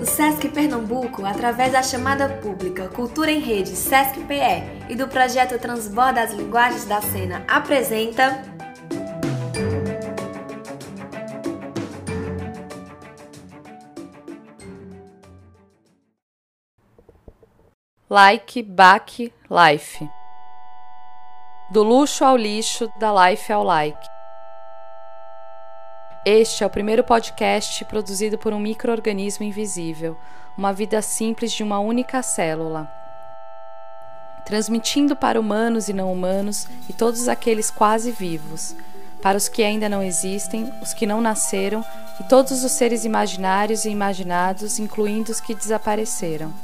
O Sesc Pernambuco, através da chamada pública Cultura em Rede Sesc PE e do projeto Transborda as Linguagens da Cena, apresenta Like, Back, Life. Do luxo ao lixo, da life ao like. Este é o primeiro podcast produzido por um microorganismo invisível, uma vida simples de uma única célula. Transmitindo para humanos e não humanos e todos aqueles quase vivos, para os que ainda não existem, os que não nasceram e todos os seres imaginários e imaginados, incluindo os que desapareceram.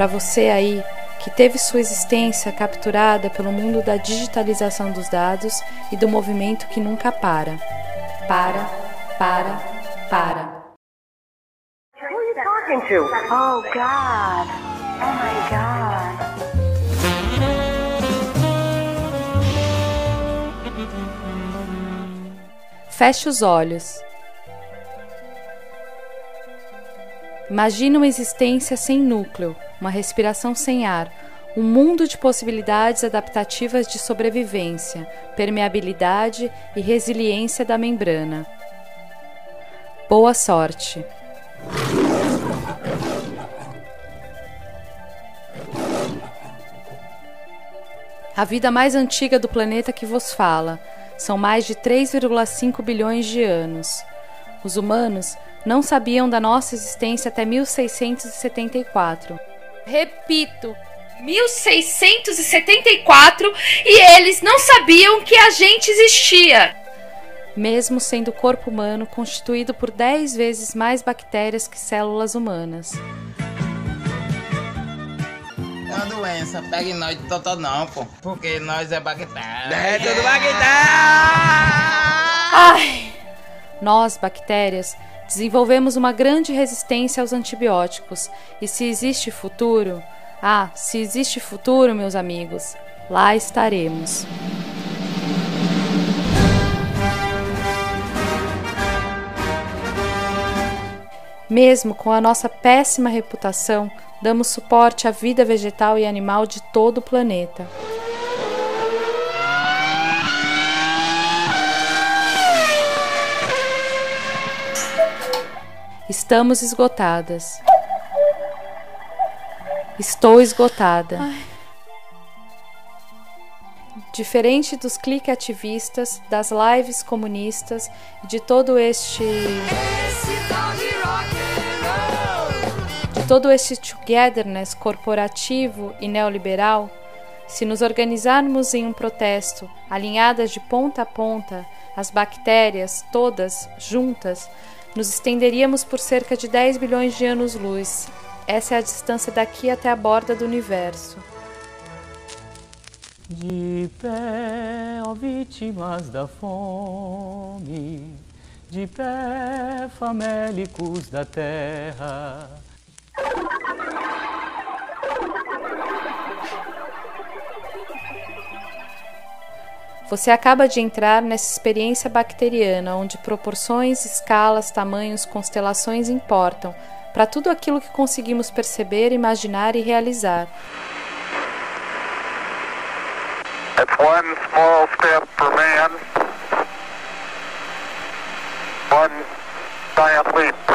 Para você aí que teve sua existência capturada pelo mundo da digitalização dos dados e do movimento que nunca para. Para, para, para. Who are you talking to? Oh God. Oh my God. Feche os olhos. Imagine uma existência sem núcleo, uma respiração sem ar, um mundo de possibilidades adaptativas de sobrevivência, permeabilidade e resiliência da membrana. Boa sorte! A vida mais antiga do planeta que vos fala são mais de 3,5 bilhões de anos. Os humanos não sabiam da nossa existência até 1674. Repito, 1674 e eles não sabiam que a gente existia. Mesmo sendo o corpo humano constituído por 10 vezes mais bactérias que células humanas. É uma doença, pega em nós de totó não, pô. Porque nós é bactéria. É tudo bactéria! Ai! Nós, bactérias, desenvolvemos uma grande resistência aos antibióticos. E se existe futuro, ah, se existe futuro, meus amigos, lá estaremos. Mesmo com a nossa péssima reputação, damos suporte à vida vegetal e animal de todo o planeta. Estamos esgotadas. Estou esgotada. Ai. Diferente dos clique ativistas, das lives comunistas, de todo este. de todo este togetherness corporativo e neoliberal, se nos organizarmos em um protesto, alinhadas de ponta a ponta, as bactérias, todas juntas, nos estenderíamos por cerca de 10 bilhões de anos-luz. Essa é a distância daqui até a borda do universo. De pé, ó vítimas da fome, de pé, famélicos da terra. Você acaba de entrar nessa experiência bacteriana onde proporções, escalas, tamanhos, constelações importam para tudo aquilo que conseguimos perceber, imaginar e realizar. It's one small step for man, one giant leap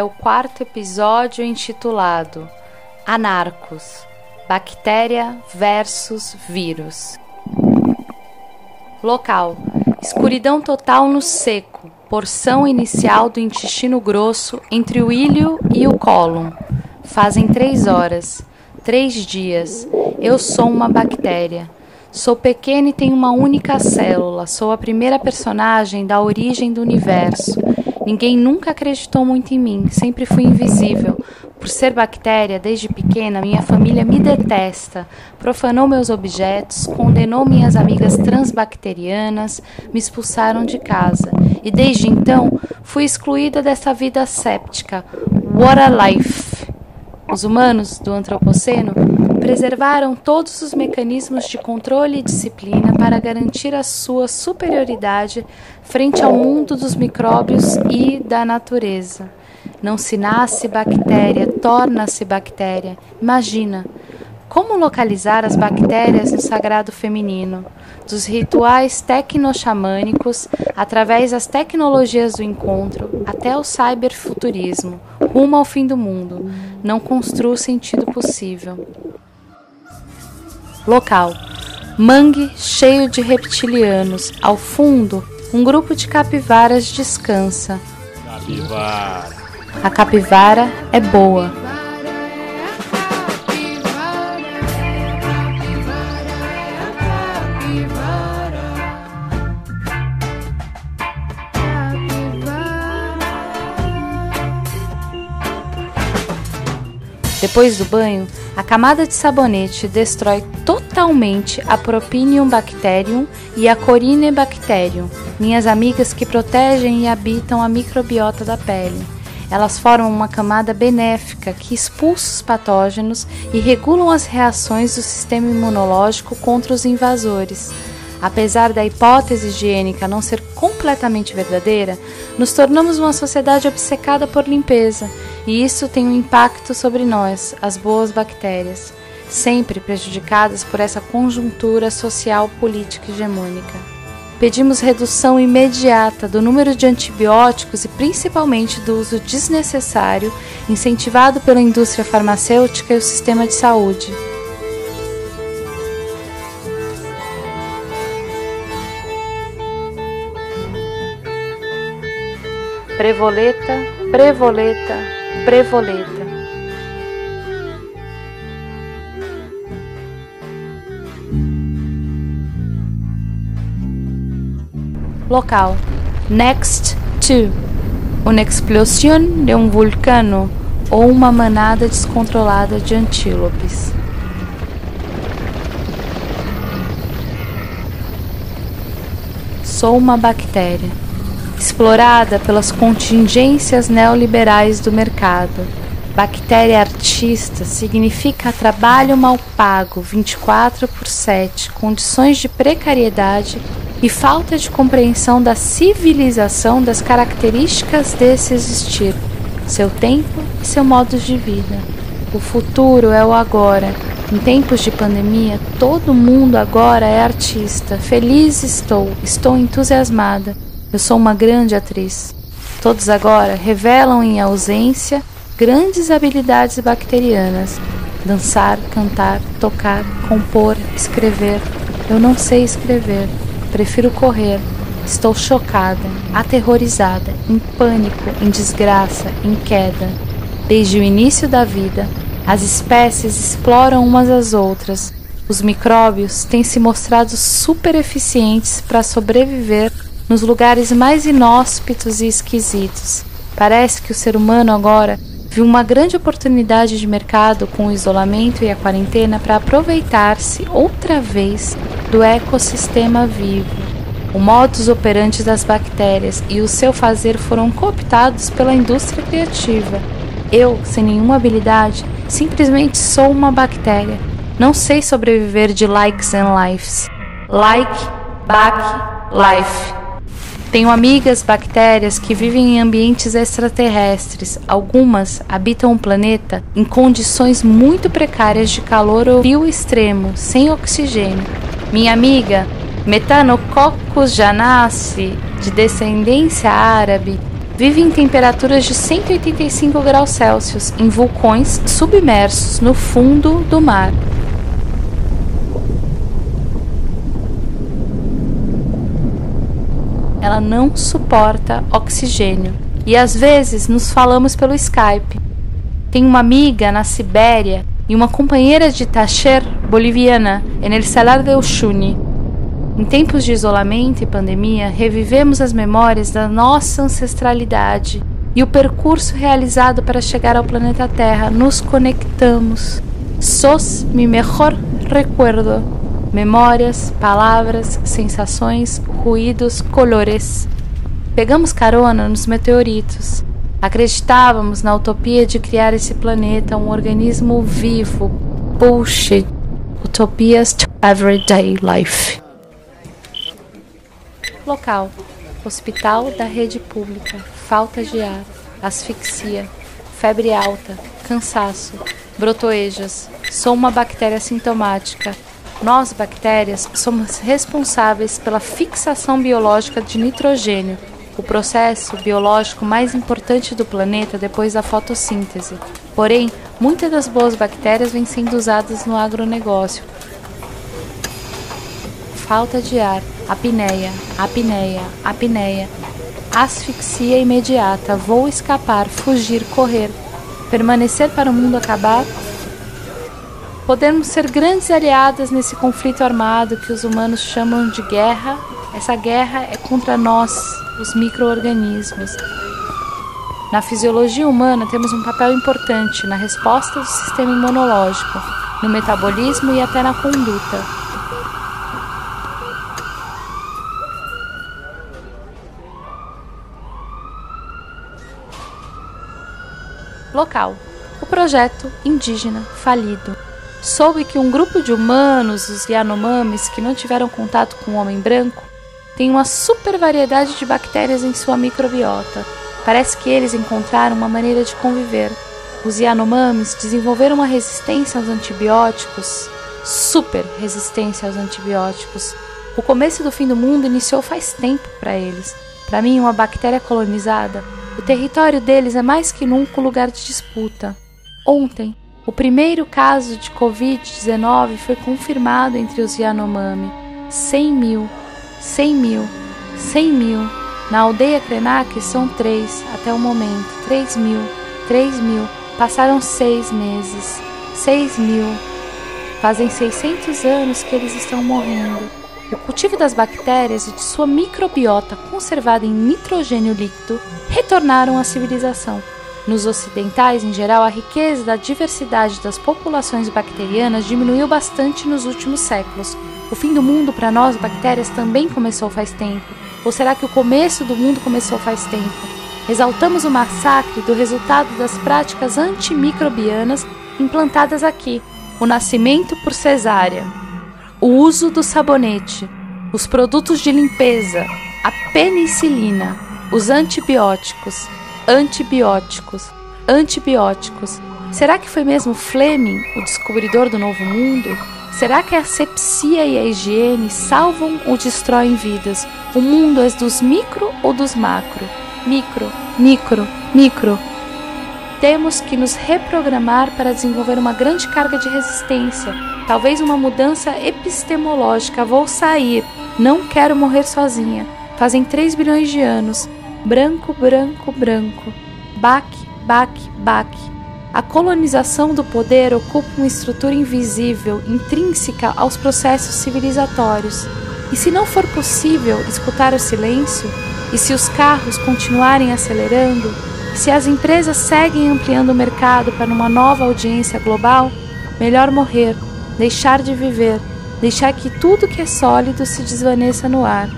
é o quarto episódio intitulado Anarcos Bactéria versus Vírus. Local: escuridão total no seco, porção inicial do intestino grosso entre o ilho e o cólon. Fazem três horas, três dias. Eu sou uma bactéria. Sou pequena e tenho uma única célula. Sou a primeira personagem da origem do universo. Ninguém nunca acreditou muito em mim, sempre fui invisível. Por ser bactéria, desde pequena, minha família me detesta, profanou meus objetos, condenou minhas amigas transbacterianas, me expulsaram de casa. E desde então, fui excluída dessa vida séptica. What a life! Os humanos do Antropoceno preservaram todos os mecanismos de controle e disciplina para garantir a sua superioridade frente ao mundo dos micróbios e da natureza. Não se nasce bactéria, torna-se bactéria. Imagina, como localizar as bactérias no sagrado feminino? Dos rituais tecnoxamânicos, através das tecnologias do encontro, até o cyberfuturismo, rumo ao fim do mundo. Não construa o sentido possível. Local: mangue cheio de reptilianos. Ao fundo, um grupo de capivaras descansa. Capivara. A capivara é boa. Depois do banho, a camada de sabonete destrói totalmente a Propinium bacterium e a Corinebacterium, minhas amigas que protegem e habitam a microbiota da pele. Elas formam uma camada benéfica que expulsa os patógenos e regulam as reações do sistema imunológico contra os invasores. Apesar da hipótese higiênica não ser completamente verdadeira, nos tornamos uma sociedade obcecada por limpeza, e isso tem um impacto sobre nós, as boas bactérias, sempre prejudicadas por essa conjuntura social política hegemônica. Pedimos redução imediata do número de antibióticos e principalmente do uso desnecessário incentivado pela indústria farmacêutica e o sistema de saúde. Prevoleta, prevoleta, prevoleta. Local: Next to uma explosão de um vulcano ou uma manada descontrolada de antílopes. Sou uma bactéria explorada pelas contingências neoliberais do mercado. Bactéria artista significa trabalho mal pago 24 por 7, condições de precariedade e falta de compreensão da civilização das características desse existir, seu tempo e seu modo de vida. O futuro é o agora. Em tempos de pandemia, todo mundo agora é artista. Feliz estou, estou entusiasmada. Eu sou uma grande atriz. Todos agora revelam em ausência grandes habilidades bacterianas: dançar, cantar, tocar, compor, escrever. Eu não sei escrever. Prefiro correr. Estou chocada, aterrorizada, em pânico, em desgraça, em queda. Desde o início da vida, as espécies exploram umas às outras. Os micróbios têm se mostrado super eficientes para sobreviver nos lugares mais inóspitos e esquisitos. Parece que o ser humano agora viu uma grande oportunidade de mercado com o isolamento e a quarentena para aproveitar-se outra vez do ecossistema vivo. O modus operandi das bactérias e o seu fazer foram cooptados pela indústria criativa. Eu, sem nenhuma habilidade, simplesmente sou uma bactéria. Não sei sobreviver de likes and lives. Like, back, life. Tenho amigas bactérias que vivem em ambientes extraterrestres. Algumas habitam o planeta em condições muito precárias de calor ou frio extremo, sem oxigênio. Minha amiga Metanococcus janassi, de descendência árabe, vive em temperaturas de 185 graus Celsius em vulcões submersos no fundo do mar. Ela não suporta oxigênio. E às vezes nos falamos pelo Skype. Tenho uma amiga na Sibéria e uma companheira de tacher boliviana em El Salar de Uyuni. Em tempos de isolamento e pandemia, revivemos as memórias da nossa ancestralidade e o percurso realizado para chegar ao planeta Terra. Nos conectamos. Sos mi mejor recuerdo. Memórias, palavras, sensações, ruídos, colores. Pegamos carona nos meteoritos. Acreditávamos na utopia de criar esse planeta, um organismo vivo. Bullshit. Utopias to everyday life. Local: Hospital da Rede Pública. Falta de ar, asfixia, febre alta, cansaço, brotoejas. Sou uma bactéria sintomática. Nós, bactérias, somos responsáveis pela fixação biológica de nitrogênio, o processo biológico mais importante do planeta depois da fotossíntese. Porém, muitas das boas bactérias vêm sendo usadas no agronegócio. Falta de ar, apneia, apneia, apneia, asfixia imediata, vou escapar, fugir, correr, permanecer para o mundo acabar. Podemos ser grandes aliadas nesse conflito armado que os humanos chamam de guerra. Essa guerra é contra nós, os microorganismos. Na fisiologia humana temos um papel importante na resposta do sistema imunológico, no metabolismo e até na conduta. Local: o projeto indígena falido. Soube que um grupo de humanos, os Yanomamis, que não tiveram contato com o homem branco, tem uma super variedade de bactérias em sua microbiota. Parece que eles encontraram uma maneira de conviver. Os Yanomamis desenvolveram uma resistência aos antibióticos, super resistência aos antibióticos. O começo do fim do mundo iniciou faz tempo para eles. Para mim, uma bactéria colonizada o território deles é mais que nunca um lugar de disputa. Ontem, o primeiro caso de Covid-19 foi confirmado entre os Yanomami. 100 mil, 100 mil, 100 mil. Na aldeia Krenak são três até o momento. 3 mil, 3 mil. Passaram seis meses. 6 mil. Fazem 600 anos que eles estão morrendo. O cultivo das bactérias e de sua microbiota conservada em nitrogênio líquido retornaram à civilização. Nos ocidentais, em geral, a riqueza da diversidade das populações bacterianas diminuiu bastante nos últimos séculos. O fim do mundo para nós, bactérias, também começou faz tempo. Ou será que o começo do mundo começou faz tempo? Exaltamos o massacre do resultado das práticas antimicrobianas implantadas aqui, o nascimento por cesárea o uso do sabonete, os produtos de limpeza, a penicilina, os antibióticos, antibióticos, antibióticos. Será que foi mesmo Fleming o descobridor do novo mundo? Será que a asepsia e a higiene salvam ou destroem vidas? O mundo é dos micro ou dos macro? Micro, micro, micro. Temos que nos reprogramar para desenvolver uma grande carga de resistência talvez uma mudança epistemológica. Vou sair, não quero morrer sozinha. Fazem 3 bilhões de anos. Branco, branco, branco. Baque, baque, baque. A colonização do poder ocupa uma estrutura invisível, intrínseca aos processos civilizatórios. E se não for possível escutar o silêncio, e se os carros continuarem acelerando, se as empresas seguem ampliando o mercado para uma nova audiência global, melhor morrer deixar de viver, deixar que tudo que é sólido se desvaneça no ar.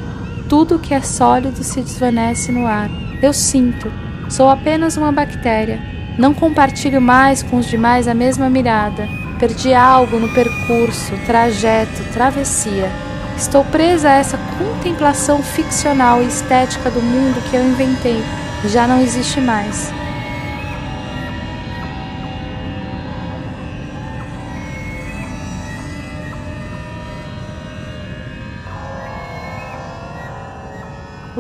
Tudo que é sólido se desvanece no ar. Eu sinto, sou apenas uma bactéria. Não compartilho mais com os demais a mesma mirada. Perdi algo no percurso, trajeto, travessia. Estou presa a essa contemplação ficcional e estética do mundo que eu inventei. Já não existe mais.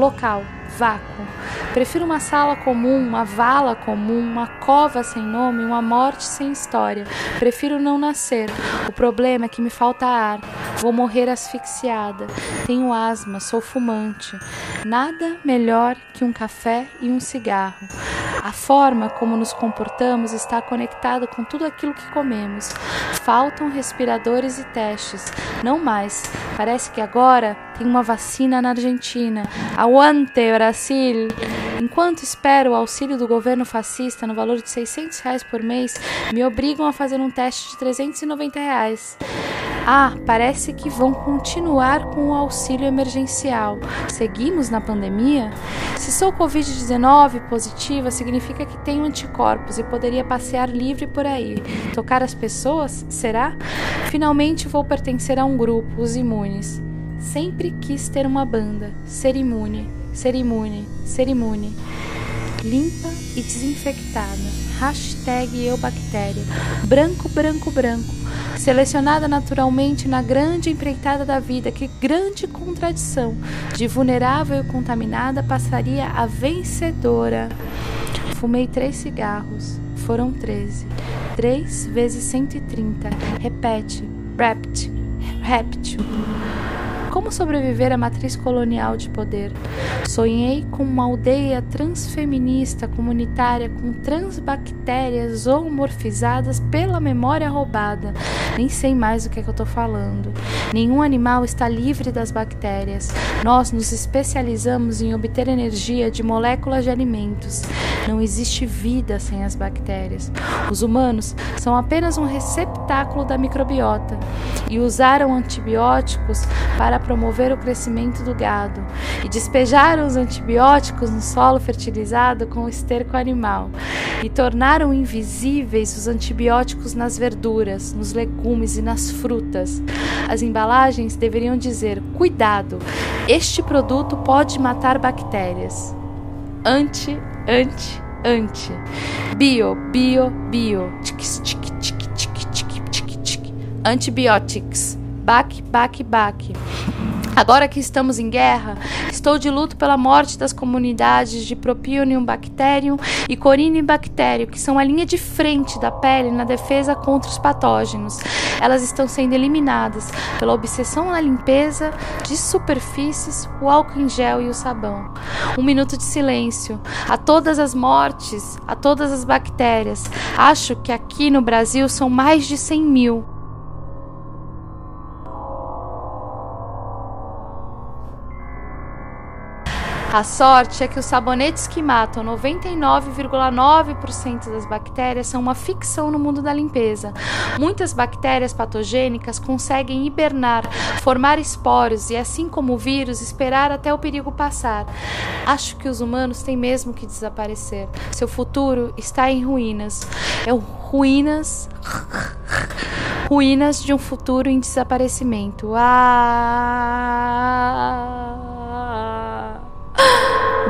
Local: vácuo. Prefiro uma sala comum, uma vala comum, uma cova sem nome, uma morte sem história. Prefiro não nascer. O problema é que me falta ar. Vou morrer asfixiada. Tenho asma, sou fumante. Nada melhor que um café e um cigarro. A forma como nos comportamos está conectada com tudo aquilo que comemos. Faltam respiradores e testes. Não mais. Parece que agora tem uma vacina na Argentina. Aguante, Brasil! Enquanto espero o auxílio do governo fascista no valor de 600 reais por mês, me obrigam a fazer um teste de 390 reais. Ah, parece que vão continuar com o auxílio emergencial. Seguimos na pandemia? Se sou Covid-19 positiva, significa que tenho anticorpos e poderia passear livre por aí. Tocar as pessoas? Será? Finalmente vou pertencer a um grupo, os imunes. Sempre quis ter uma banda, ser imune, ser imune, ser imune. Limpa e desinfectada. Hashtag eubactéria. Branco, branco, branco. Selecionada naturalmente na grande empreitada da vida, que grande contradição. De vulnerável e contaminada passaria a vencedora. Fumei três cigarros. Foram treze. Três vezes 130. Repete. Rept. Réptil. Como sobreviver à matriz colonial de poder? Sonhei com uma aldeia transfeminista comunitária com transbactérias zoomorfizadas pela memória roubada. Nem sei mais do que, é que eu estou falando. Nenhum animal está livre das bactérias. Nós nos especializamos em obter energia de moléculas de alimentos. Não existe vida sem as bactérias. Os humanos são apenas um receptáculo da microbiota e usaram antibióticos para promover o crescimento do gado e despejaram os antibióticos no solo fertilizado com o esterco animal e tornaram invisíveis os antibióticos nas verduras, nos legumes e nas frutas. As embalagens deveriam dizer: cuidado, este produto pode matar bactérias. Anti, anti, anti. Bio, bio, bio. Antibiotics. Bac, bac, bac. Agora que estamos em guerra, estou de luto pela morte das comunidades de Propionium bacterium e Corinium bacterium, que são a linha de frente da pele na defesa contra os patógenos. Elas estão sendo eliminadas pela obsessão na limpeza de superfícies, o álcool em gel e o sabão. Um minuto de silêncio. A todas as mortes, a todas as bactérias. Acho que aqui no Brasil são mais de 100 mil. A sorte é que os sabonetes que matam 99,9% das bactérias são uma ficção no mundo da limpeza. Muitas bactérias patogênicas conseguem hibernar, formar esporos e, assim como o vírus, esperar até o perigo passar. Acho que os humanos têm mesmo que desaparecer. Seu futuro está em ruínas. É ruínas ruínas de um futuro em desaparecimento. Ah!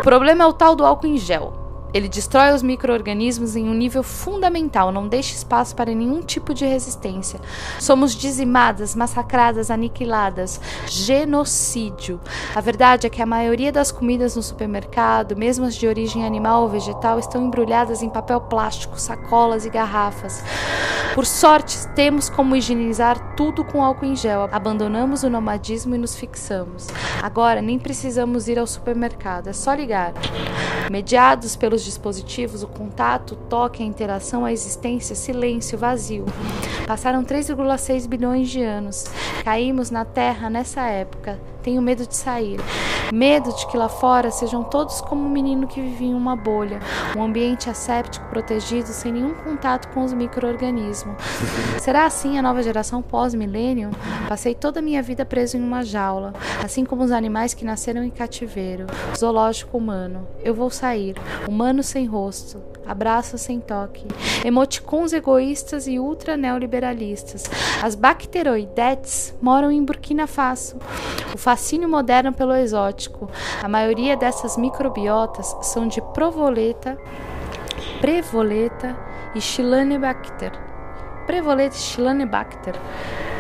Problema é o tal do álcool em gel. Ele destrói os micro-organismos em um nível fundamental, não deixa espaço para nenhum tipo de resistência. Somos dizimadas, massacradas, aniquiladas. Genocídio. A verdade é que a maioria das comidas no supermercado, mesmo as de origem animal ou vegetal, estão embrulhadas em papel plástico, sacolas e garrafas. Por sorte, temos como higienizar tudo com álcool em gel. Abandonamos o nomadismo e nos fixamos. Agora nem precisamos ir ao supermercado, é só ligar. Mediados pelos dispositivos, o contato, o toque, a interação, a existência, silêncio, vazio. Passaram 3,6 bilhões de anos. Caímos na Terra nessa época. Tenho medo de sair. Medo de que lá fora sejam todos como um menino que vivia em uma bolha, um ambiente asséptico protegido sem nenhum contato com os micro-organismos. Será assim a nova geração pós-milênio? Passei toda a minha vida preso em uma jaula, assim como os animais que nasceram em cativeiro, zoológico humano. Eu vou sair, humano sem rosto, abraços sem toque, emoticons egoístas e ultra neoliberalistas. As bacteroidetes moram em Burkina Faso. O fascínio moderno pelo exótico. A maioria dessas microbiotas são de provoleta, prevoleta e Chilanebacter. Prevoleta e Chilanebacter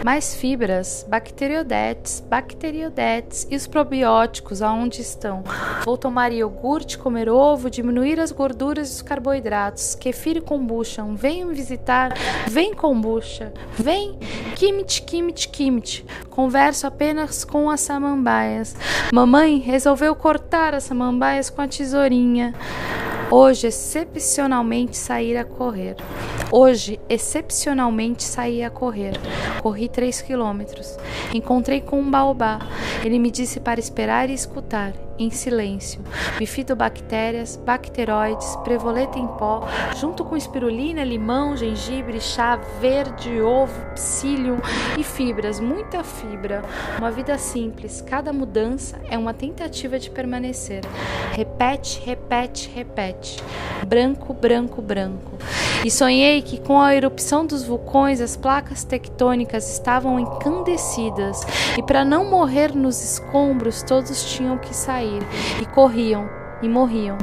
Mais fibras, bacteriodetes, bacteriodetes e os probióticos aonde estão? Vou tomar iogurte, comer ovo, diminuir as gorduras e os carboidratos. Kefir e kombucha, venham me visitar. Vem kombucha, vem. Kimit, kimit, kimit. Converso apenas com as samambaias. Mamãe resolveu cortar as samambaias com a tesourinha. Hoje, excepcionalmente, sair a correr. Hoje, excepcionalmente, saí a correr. Corri 3 quilômetros. Encontrei com um baobá. Ele me disse para esperar e escutar em silêncio, bifidobactérias, bacteroides, prevoleta em pó, junto com espirulina, limão, gengibre, chá verde, ovo, psyllium e fibras, muita fibra. Uma vida simples, cada mudança é uma tentativa de permanecer. Repete, repete, repete. Branco, branco, branco. E sonhei que com a erupção dos vulcões as placas tectônicas estavam encandecidas e para não morrer nos escombros todos tinham que sair e corriam e morriam.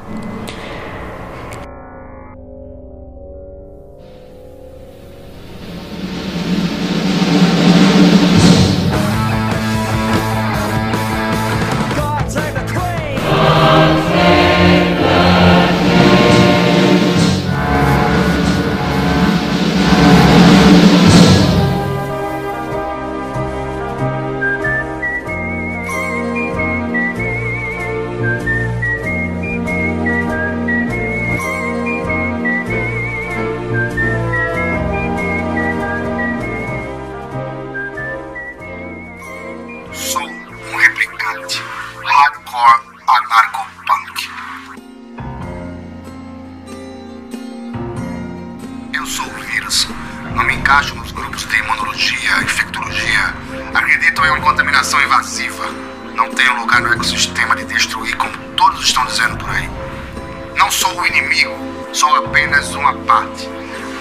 Apenas uma parte.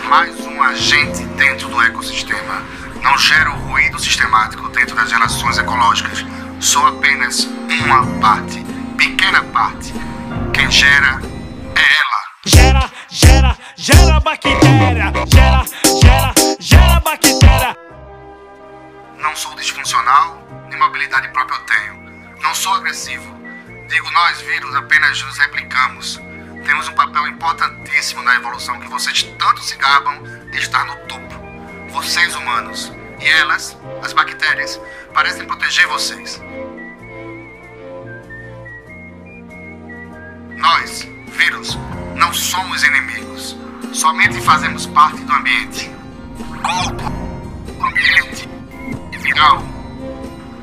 Mais um agente dentro do ecossistema. Não gero ruído sistemático dentro das relações ecológicas. Sou apenas uma parte, pequena parte. Quem gera é ela. Gera, gera, gera bactéria. Gera, gera, gera bactéria. Não sou disfuncional, nem mobilidade própria eu tenho. Não sou agressivo. Digo, nós, vírus, apenas nos replicamos. Temos um papel importantíssimo na evolução que vocês tanto se gabam de estar no topo. Vocês, humanos. E elas, as bactérias, parecem proteger vocês. Nós, vírus, não somos inimigos. Somente fazemos parte do ambiente. Corpo, ambiente e viral.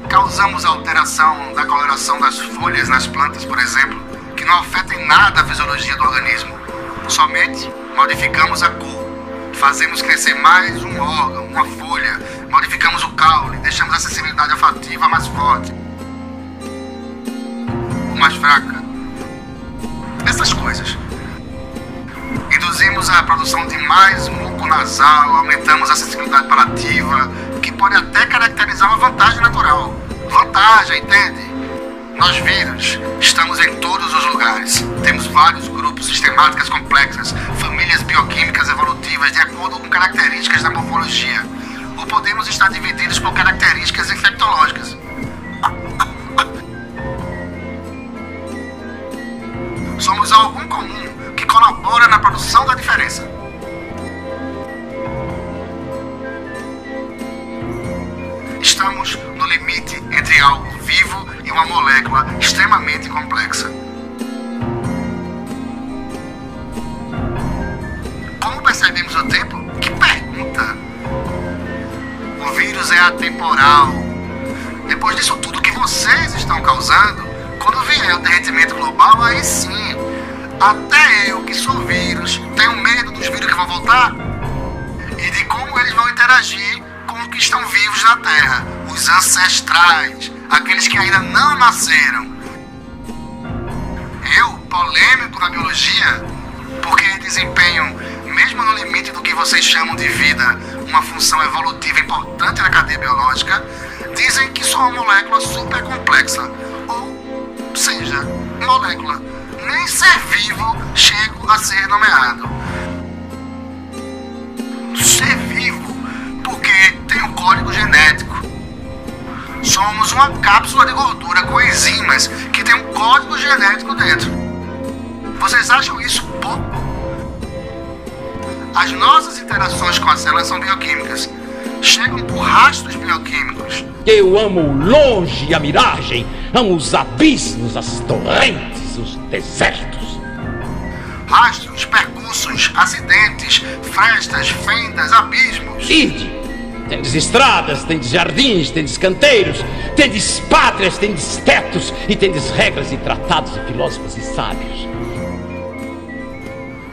Causamos alteração da coloração das folhas nas plantas, por exemplo, que não afeta em nada a fisiologia do organismo. Somente modificamos a cor. Fazemos crescer mais um órgão, uma folha. Modificamos o caule, deixamos a sensibilidade olfativa mais forte. Ou mais fraca. Essas coisas. Induzimos a produção de mais muco nasal, aumentamos a sensibilidade palativa, que pode até caracterizar uma vantagem natural. Vantagem, entende? Nós vírus estamos em todos os lugares. Temos vários grupos, sistemáticas complexas, famílias bioquímicas evolutivas de acordo com características da morfologia. Ou podemos estar divididos por características infectológicas. Somos algo comum que colabora na produção da diferença. Estamos no limite entre algo vivo e uma molécula extremamente complexa. Como percebemos o tempo? Que pergunta! O vírus é atemporal. Depois disso tudo que vocês estão causando, quando vier o derretimento global, aí sim. Até eu, que sou vírus, tenho medo dos vírus que vão voltar e de como eles vão interagir com os que estão vivos na Terra, os ancestrais, aqueles que ainda não nasceram. Eu, polêmico na biologia, porque desempenho, mesmo no limite do que vocês chamam de vida, uma função evolutiva importante na cadeia biológica, dizem que sou uma molécula super complexa, ou seja, molécula. Nem ser vivo chego a ser nomeado. Ser vivo porque tem um código genético somos uma cápsula de gordura com enzimas que tem um código genético dentro. Vocês acham isso pouco? As nossas interações com a célula são bioquímicas. Chegam por rastros bioquímicos. Eu amo longe a miragem, amo os abismos, as torrentes, os desertos. Rastros, percursos, acidentes, frestas, fendas, abismos. Ide. Tendes estradas, tendes jardins, tendes canteiros, tendes pátrias, tendes tetos e tendes regras e tratados e filósofos e sábios.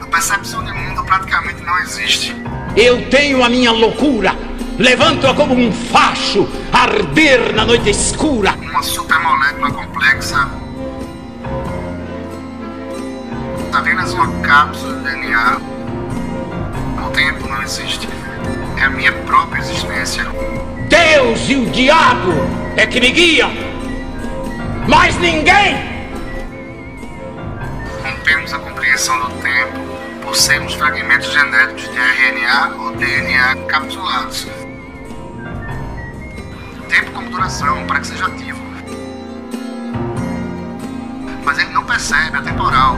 A percepção de mundo praticamente não existe. Eu tenho a minha loucura. Levanto-a como um facho, arder na noite escura. Uma supermolécula complexa. Apenas uma cápsula de DNA. O tempo não existe. É a minha própria existência. Deus e o diabo é que me guiam. Mais ninguém. Rompemos a compreensão do tempo por sermos fragmentos genéticos de RNA ou DNA capsulados. Tempo como duração, para que seja ativo. Mas ele não percebe, é temporal.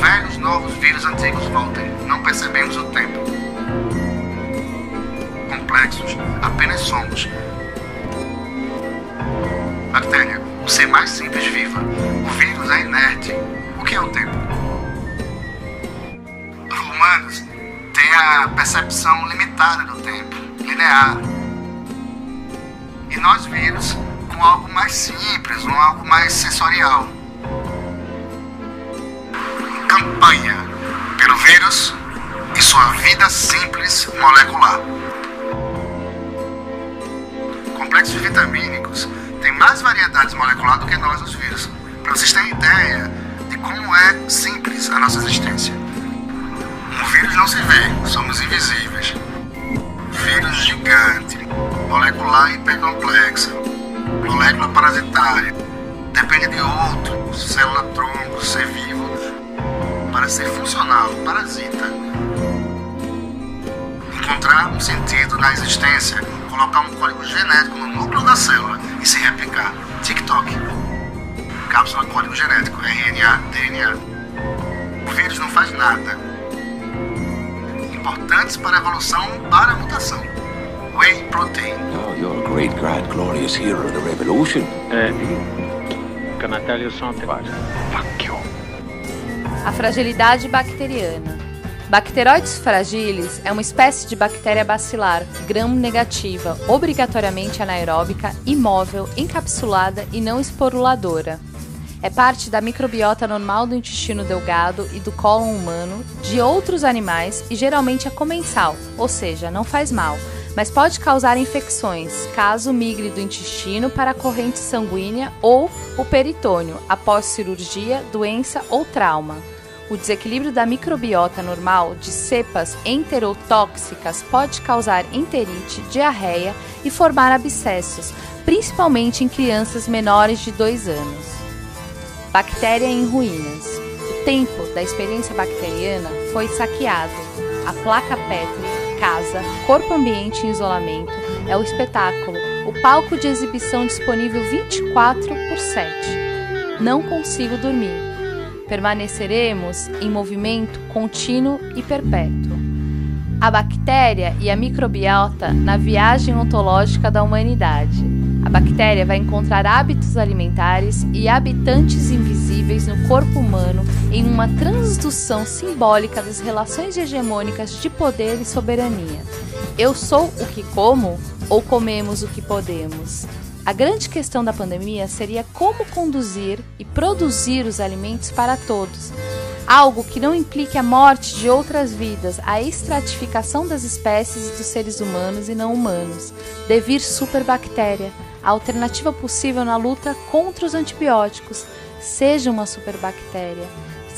Velhos, novos, vírus antigos voltem. Não percebemos o tempo. Complexos, apenas somos. Bactéria, o ser mais simples viva. O vírus é inerte. O que é o tempo? Humanos têm a percepção limitada do tempo, linear. E nós vírus com algo mais simples, um algo mais sensorial. Campanha pelo vírus sua vida simples molecular. Complexos vitamínicos têm mais variedades moleculares do que nós, os vírus. Para vocês terem ideia de como é simples a nossa existência. Um vírus não se vê, somos invisíveis. Vírus gigante, molecular hipercomplexa, molécula parasitária. Depende de outro, célula tronco, ser vivo, para ser funcional, parasita. Encontrar um sentido na existência, colocar um código genético no núcleo da célula e se replicar. TikTok. Cápsula código genético, RNA, DNA. O vírus não faz nada. Importantes para a evolução, para a mutação. Whey protein. Oh, you're a great, grand, glorious hero of the revolution. Can I tell you something? Fuck you. A fragilidade bacteriana. Bacteroides fragilis é uma espécie de bactéria bacilar gram-negativa, obrigatoriamente anaeróbica, imóvel, encapsulada e não esporuladora. É parte da microbiota normal do intestino delgado e do cólon humano, de outros animais e geralmente é comensal, ou seja, não faz mal, mas pode causar infecções caso migre do intestino para a corrente sanguínea ou o peritônio após cirurgia, doença ou trauma. O desequilíbrio da microbiota normal de cepas enterotóxicas pode causar enterite, diarreia e formar abscessos, principalmente em crianças menores de 2 anos. Bactéria em ruínas. O tempo da experiência bacteriana foi saqueado. A placa Petri, casa, corpo ambiente em isolamento é o espetáculo, o palco de exibição disponível 24 por 7. Não consigo dormir permaneceremos em movimento contínuo e perpétuo. A bactéria e a microbiota na viagem ontológica da humanidade. A bactéria vai encontrar hábitos alimentares e habitantes invisíveis no corpo humano em uma transdução simbólica das relações hegemônicas de poder e soberania. Eu sou o que como ou comemos o que podemos? A grande questão da pandemia seria como conduzir e produzir os alimentos para todos. Algo que não implique a morte de outras vidas, a estratificação das espécies e dos seres humanos e não humanos. Devir superbactéria, a alternativa possível na luta contra os antibióticos. Seja uma superbactéria,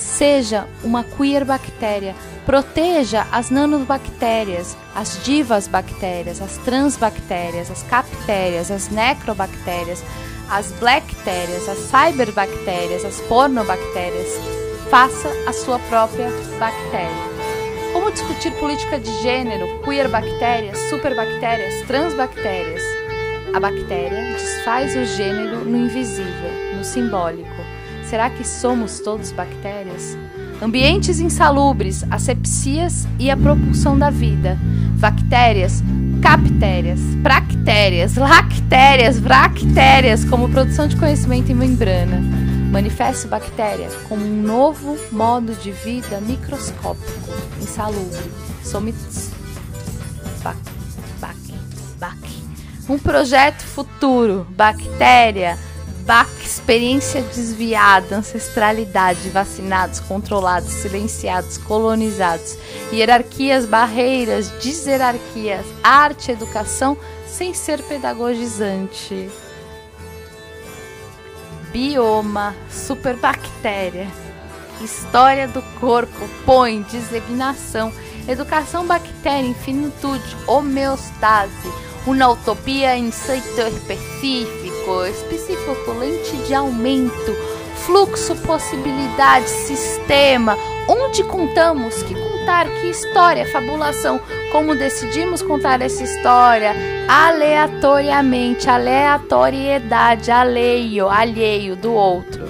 seja uma queer bactéria, proteja as nanobactérias, as divas bactérias, as transbactérias, as captérias, as necrobactérias, as blacktérias, as cyberbactérias, as pornobactérias. Faça a sua própria bactéria. Como discutir política de gênero, queer bactérias, superbactérias, transbactérias? A bactéria desfaz o gênero no invisível, no simbólico. Será que somos todos bactérias? Ambientes insalubres, asepsias e a propulsão da vida. Bactérias, captérias, bractérias, lactérias, bractérias, como produção de conhecimento em membrana. Manifesto bactéria como um novo modo de vida microscópico, insalubre. Somos bac, bac, bac. Um projeto futuro, bactéria, bac, experiência desviada, ancestralidade, vacinados, controlados, silenciados, colonizados, hierarquias, barreiras, deserarquias, arte, educação, sem ser pedagogizante. Bioma, superbactéria, história do corpo, põe, designação, educação bactéria, infinitude, homeostase, uma utopia em setor específico, específico, lente de aumento, fluxo, possibilidade, sistema, onde contamos, que contar, que história, fabulação, como decidimos contar essa história, aleatoriamente, aleatoriedade, alheio, alheio do outro.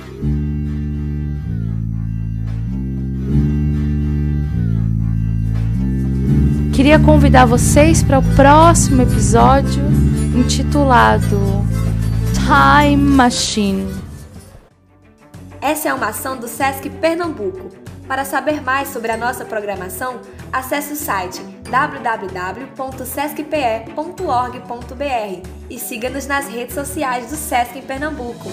Queria convidar vocês para o próximo episódio intitulado Time Machine. Essa é uma ação do SESC Pernambuco. Para saber mais sobre a nossa programação, acesse o site www.sescpe.org.br e siga-nos nas redes sociais do SESC em Pernambuco.